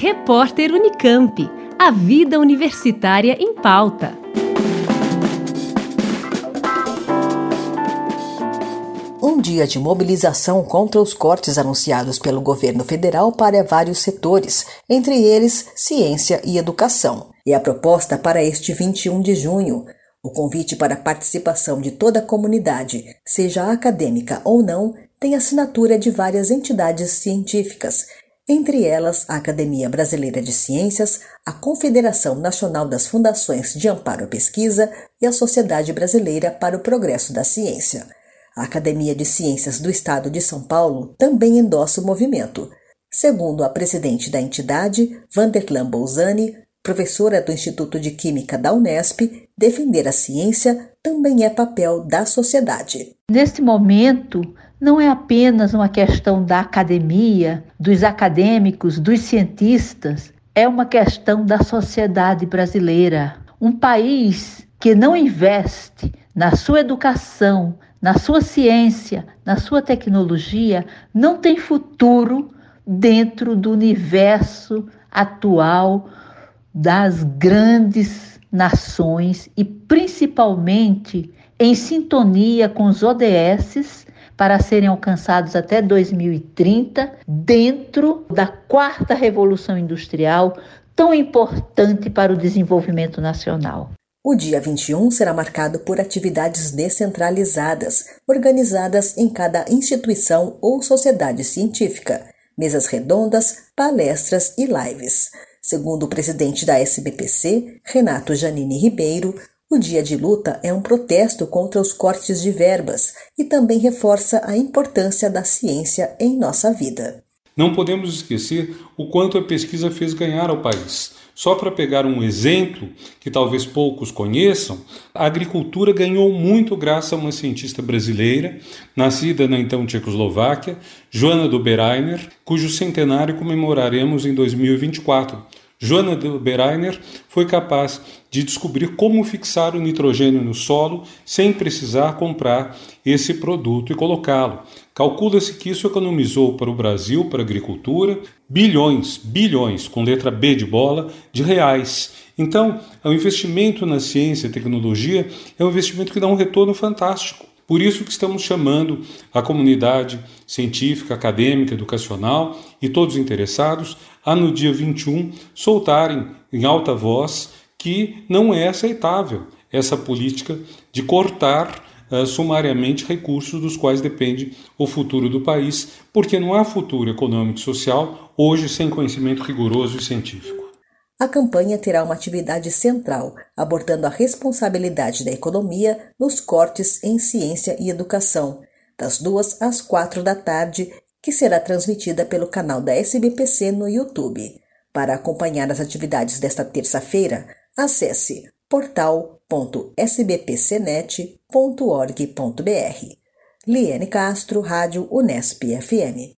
Repórter Unicamp. A vida universitária em pauta. Um dia de mobilização contra os cortes anunciados pelo governo federal para vários setores, entre eles ciência e educação. E a proposta para este 21 de junho. O convite para a participação de toda a comunidade, seja acadêmica ou não, tem assinatura de várias entidades científicas, entre elas a Academia Brasileira de Ciências, a Confederação Nacional das Fundações de Amparo à Pesquisa e a Sociedade Brasileira para o Progresso da Ciência. A Academia de Ciências do Estado de São Paulo também endossa o movimento. Segundo a presidente da entidade, Vanderlan Bolzani, professora do Instituto de Química da Unesp, defender a ciência também é papel da sociedade. Neste momento, não é apenas uma questão da academia, dos acadêmicos, dos cientistas, é uma questão da sociedade brasileira. Um país que não investe na sua educação, na sua ciência, na sua tecnologia, não tem futuro dentro do universo atual das grandes nações e principalmente em sintonia com os ODSs para serem alcançados até 2030, dentro da quarta revolução industrial, tão importante para o desenvolvimento nacional. O dia 21 será marcado por atividades descentralizadas, organizadas em cada instituição ou sociedade científica, mesas redondas, palestras e lives. Segundo o presidente da SBPC, Renato Janine Ribeiro, o dia de luta é um protesto contra os cortes de verbas e também reforça a importância da ciência em nossa vida. Não podemos esquecer o quanto a pesquisa fez ganhar ao país. Só para pegar um exemplo que talvez poucos conheçam, a agricultura ganhou muito graças a uma cientista brasileira, nascida na então Tchecoslováquia, Joana Dobereiner, cujo centenário comemoraremos em 2024 Joana de Berainer foi capaz de descobrir como fixar o nitrogênio no solo sem precisar comprar esse produto e colocá-lo. Calcula-se que isso economizou para o Brasil, para a agricultura, bilhões, bilhões, com letra B de bola, de reais. Então, o investimento na ciência e tecnologia é um investimento que dá um retorno fantástico. Por isso que estamos chamando a comunidade científica, acadêmica, educacional e todos interessados a no dia 21 soltarem em alta voz que não é aceitável essa política de cortar uh, sumariamente recursos dos quais depende o futuro do país, porque não há futuro econômico e social hoje sem conhecimento rigoroso e científico. A campanha terá uma atividade central, abordando a responsabilidade da economia nos cortes em ciência e educação, das duas às quatro da tarde, que será transmitida pelo canal da SBPC no YouTube. Para acompanhar as atividades desta terça-feira, acesse portal.sbpcnet.org.br. Liane Castro, Rádio Unesp FM.